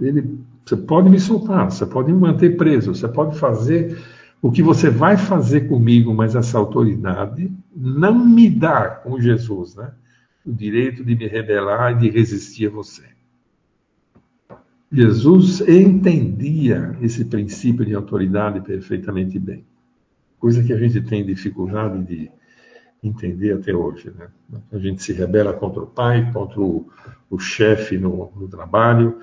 Ele, você pode me soltar, você pode me manter preso, você pode fazer o que você vai fazer comigo, mas essa autoridade não me dá, com Jesus, né, o direito de me rebelar e de resistir a você. Jesus entendia esse princípio de autoridade perfeitamente bem, coisa que a gente tem dificuldade de entender até hoje. Né? A gente se rebela contra o pai, contra o, o chefe no, no trabalho,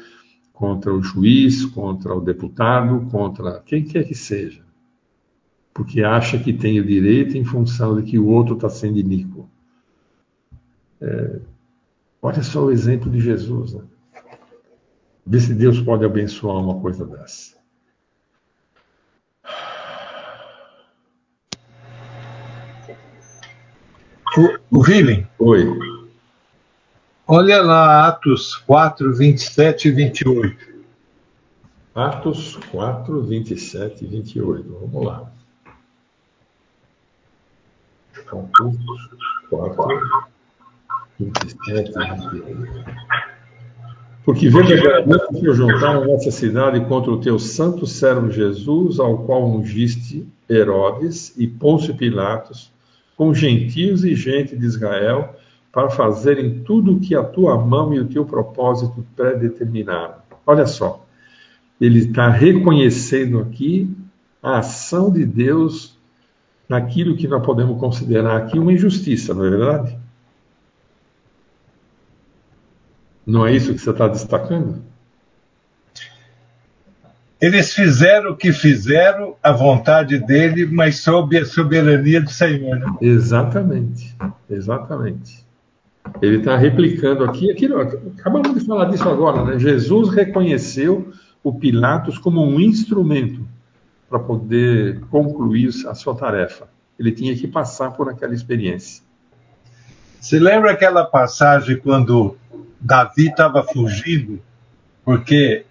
contra o juiz, contra o deputado, contra quem quer que seja, porque acha que tem o direito em função de que o outro está sendo iníquo. É, olha só o exemplo de Jesus. Né? Vê se Deus pode abençoar uma coisa dessa. O, o Oi. Olha lá Atos 4, 27 e 28. Atos 4, 27 e 28. Vamos lá. Atos 4, 27 e 28. Porque verdadeiramente se juntaram nessa cidade contra o teu santo servo Jesus, ao qual ungiste Herodes e Pôncio Pilatos, com gentios e gente de Israel, para fazerem tudo o que a tua mão e o teu propósito predeterminaram. Olha só, ele está reconhecendo aqui a ação de Deus naquilo que nós podemos considerar aqui uma injustiça, não é verdade? Não é isso que você está destacando? Eles fizeram o que fizeram, a vontade dele, mas sob a soberania do Senhor. Né? Exatamente, exatamente. Ele está replicando aqui aquilo. Acabamos de falar disso agora, né? Jesus reconheceu o Pilatos como um instrumento para poder concluir a sua tarefa. Ele tinha que passar por aquela experiência. Se lembra aquela passagem quando Davi estava fugindo porque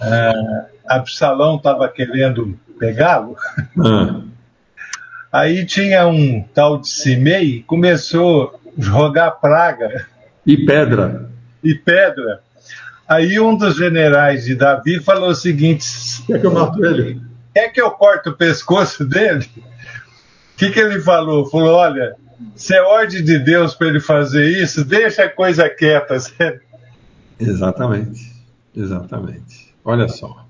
é, Absalão estava querendo pegá-lo. Ah. Aí tinha um tal de Simei, começou jogar praga. E pedra. E pedra. Aí um dos generais de Davi falou o seguinte: Quer que eu mato ele? Quer que eu corte o pescoço dele? O que, que ele falou? Falou: Olha, se é ordem de Deus para ele fazer isso, deixa a coisa quieta. Exatamente. Exatamente. Olha só.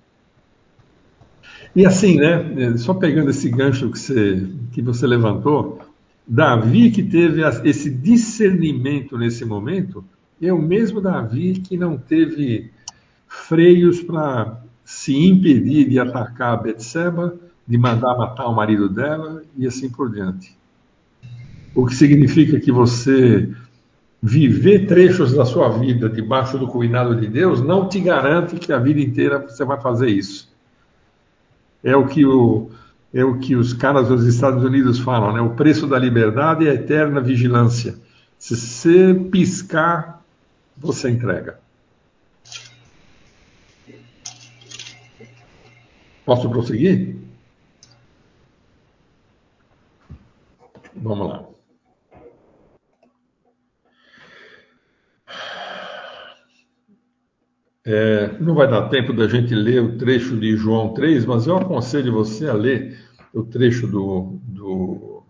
E assim, né? Só pegando esse gancho que você, que você levantou, Davi que teve esse discernimento nesse momento é o mesmo Davi que não teve freios para se impedir de atacar a Betseba, de mandar matar o marido dela e assim por diante. O que significa que você viver trechos da sua vida debaixo do cuidado de Deus não te garante que a vida inteira você vai fazer isso. É o que, o, é o que os caras dos Estados Unidos falam, né? O preço da liberdade é a eterna vigilância. Se você piscar, você entrega. Posso prosseguir? Vamos lá. É, não vai dar tempo da gente ler o trecho de João 3, mas eu aconselho você a ler o trecho do, do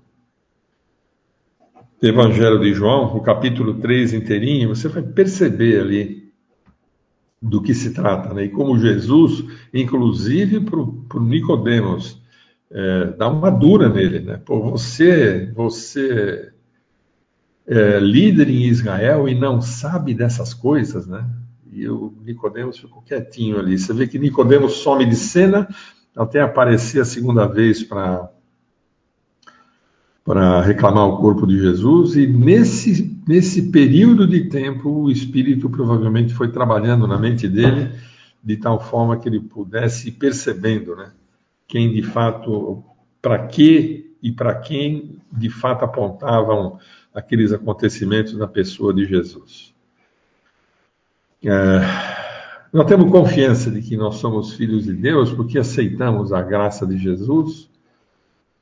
Evangelho de João, o capítulo 3 inteirinho, você vai perceber ali do que se trata, né? E como Jesus, inclusive para o Nicodemos, é, dá uma dura nele, né? Pô, você, você é líder em Israel e não sabe dessas coisas, né? E o Nicodemos ficou quietinho ali. Você vê que Nicodemos some de cena até aparecer a segunda vez para para reclamar o corpo de Jesus e nesse nesse período de tempo o Espírito provavelmente foi trabalhando na mente dele de tal forma que ele pudesse ir percebendo, né, quem de fato para que e para quem de fato apontavam aqueles acontecimentos na pessoa de Jesus. É, nós temos confiança de que nós somos filhos de Deus porque aceitamos a graça de Jesus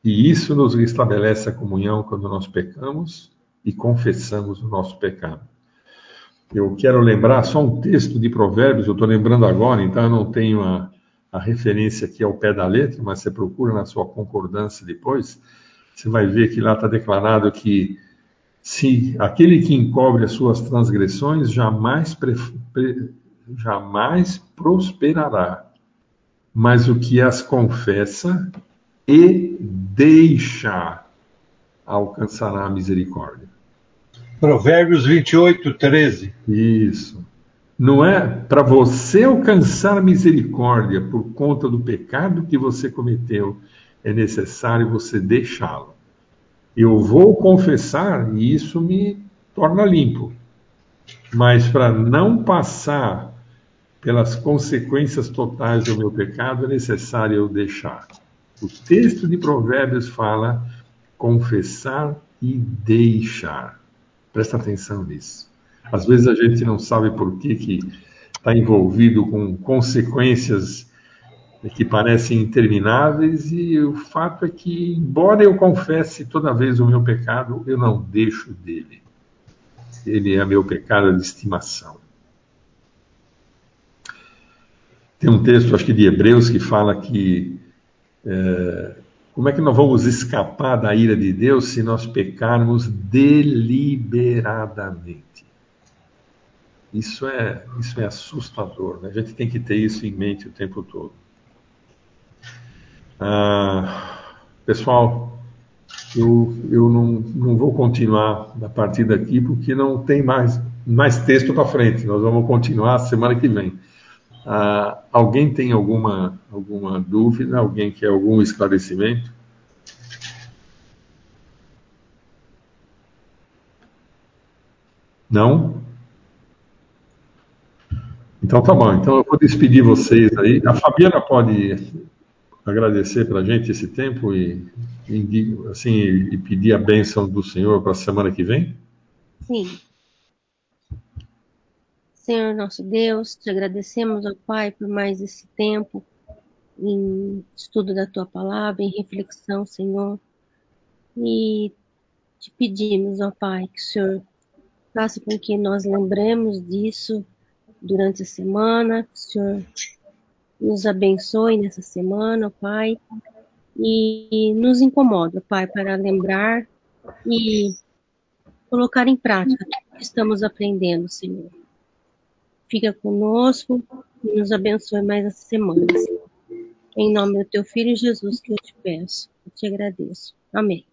E isso nos restabelece a comunhão quando nós pecamos e confessamos o nosso pecado. Eu quero lembrar só um texto de Provérbios, eu estou lembrando agora, então eu não tenho a, a referência aqui ao pé da letra, mas você procura na sua concordância depois, você vai ver que lá está declarado que se aquele que encobre as suas transgressões jamais, pre, pre, jamais prosperará, mas o que as confessa e deixa alcançará a misericórdia. Provérbios 28, 13. Isso. Não é para você alcançar a misericórdia por conta do pecado que você cometeu, é necessário você deixá-lo. Eu vou confessar e isso me torna limpo. Mas para não passar pelas consequências totais do meu pecado, é necessário eu deixar. O texto de Provérbios fala confessar e deixar. Presta atenção nisso. Às vezes a gente não sabe por que está envolvido com consequências que parecem intermináveis e o fato é que, embora eu confesse toda vez o meu pecado, eu não deixo dele. Ele é meu pecado de estimação. Tem um texto, acho que de Hebreus, que fala que é, como é que nós vamos escapar da ira de Deus se nós pecarmos deliberadamente? Isso é, isso é assustador. Né? A gente tem que ter isso em mente o tempo todo. Ah, pessoal, eu, eu não, não vou continuar a partir daqui porque não tem mais, mais texto para frente. Nós vamos continuar semana que vem. Ah, alguém tem alguma, alguma dúvida? Alguém quer algum esclarecimento? Não? Então tá bom. Então eu vou despedir vocês aí. A Fabiana pode agradecer para a gente esse tempo e, e, assim, e pedir a bênção do Senhor para a semana que vem? Sim. Senhor nosso Deus, te agradecemos, ó Pai, por mais esse tempo em estudo da tua palavra, em reflexão, Senhor. E te pedimos, ó Pai, que o Senhor faça com que nós lembremos disso durante a semana, que o Senhor nos abençoe nessa semana, Pai, e nos incomoda, Pai, para lembrar e colocar em prática tudo que estamos aprendendo, Senhor. Fica conosco e nos abençoe mais essa semana. Em nome do teu filho Jesus que eu te peço. Eu te agradeço. Amém.